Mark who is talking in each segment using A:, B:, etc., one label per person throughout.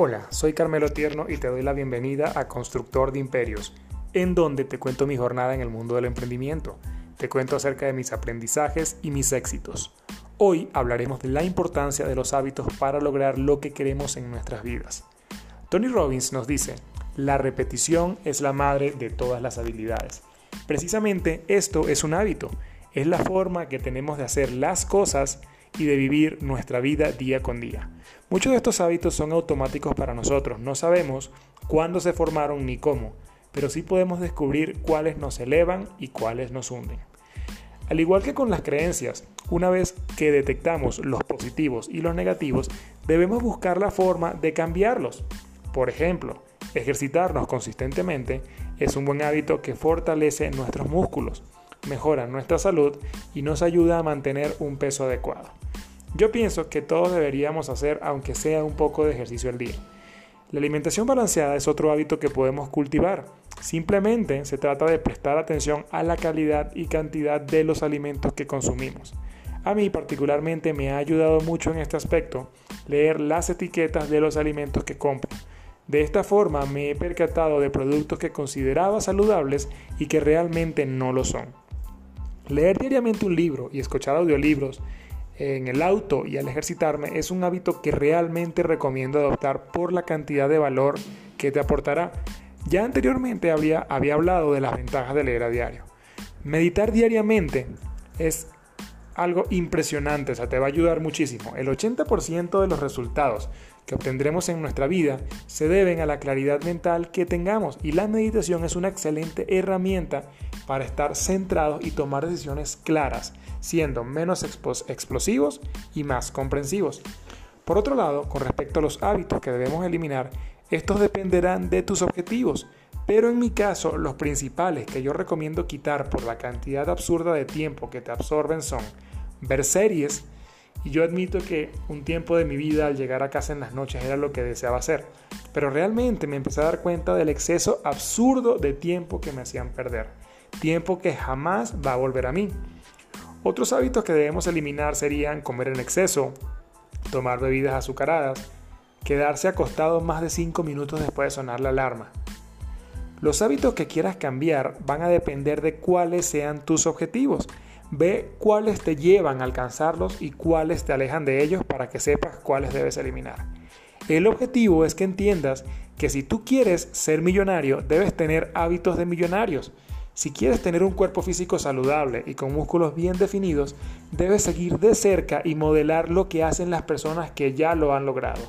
A: Hola, soy Carmelo Tierno y te doy la bienvenida a Constructor de Imperios, en donde te cuento mi jornada en el mundo del emprendimiento. Te cuento acerca de mis aprendizajes y mis éxitos. Hoy hablaremos de la importancia de los hábitos para lograr lo que queremos en nuestras vidas. Tony Robbins nos dice, la repetición es la madre de todas las habilidades. Precisamente esto es un hábito, es la forma que tenemos de hacer las cosas y de vivir nuestra vida día con día. Muchos de estos hábitos son automáticos para nosotros, no sabemos cuándo se formaron ni cómo, pero sí podemos descubrir cuáles nos elevan y cuáles nos hunden. Al igual que con las creencias, una vez que detectamos los positivos y los negativos, debemos buscar la forma de cambiarlos. Por ejemplo, ejercitarnos consistentemente es un buen hábito que fortalece nuestros músculos, mejora nuestra salud y nos ayuda a mantener un peso adecuado. Yo pienso que todos deberíamos hacer aunque sea un poco de ejercicio al día. La alimentación balanceada es otro hábito que podemos cultivar. Simplemente se trata de prestar atención a la calidad y cantidad de los alimentos que consumimos. A mí particularmente me ha ayudado mucho en este aspecto leer las etiquetas de los alimentos que compro. De esta forma me he percatado de productos que consideraba saludables y que realmente no lo son. Leer diariamente un libro y escuchar audiolibros en el auto y al ejercitarme es un hábito que realmente recomiendo adoptar por la cantidad de valor que te aportará. Ya anteriormente había, hablado de las ventajas de leer a diario. Meditar diariamente es algo impresionante, o sea, te va a ayudar muchísimo. El 80% de los resultados que obtendremos en nuestra vida se deben a la claridad mental que tengamos y la meditación es una excelente herramienta para estar centrados y tomar decisiones claras, siendo menos explosivos y más comprensivos. Por otro lado, con respecto a los hábitos que debemos eliminar, estos dependerán de tus objetivos, pero en mi caso los principales que yo recomiendo quitar por la cantidad absurda de tiempo que te absorben son ver series, y yo admito que un tiempo de mi vida al llegar a casa en las noches era lo que deseaba hacer, pero realmente me empecé a dar cuenta del exceso absurdo de tiempo que me hacían perder, tiempo que jamás va a volver a mí. Otros hábitos que debemos eliminar serían comer en exceso, tomar bebidas azucaradas, quedarse acostado más de 5 minutos después de sonar la alarma. Los hábitos que quieras cambiar van a depender de cuáles sean tus objetivos Ve cuáles te llevan a alcanzarlos y cuáles te alejan de ellos para que sepas cuáles debes eliminar. El objetivo es que entiendas que si tú quieres ser millonario, debes tener hábitos de millonarios. Si quieres tener un cuerpo físico saludable y con músculos bien definidos, debes seguir de cerca y modelar lo que hacen las personas que ya lo han logrado.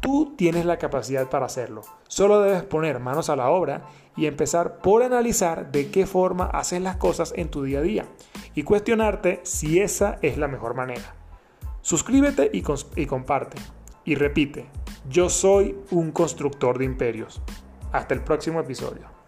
A: Tú tienes la capacidad para hacerlo. Solo debes poner manos a la obra y empezar por analizar de qué forma haces las cosas en tu día a día y cuestionarte si esa es la mejor manera. Suscríbete y, y comparte. Y repite, yo soy un constructor de imperios. Hasta el próximo episodio.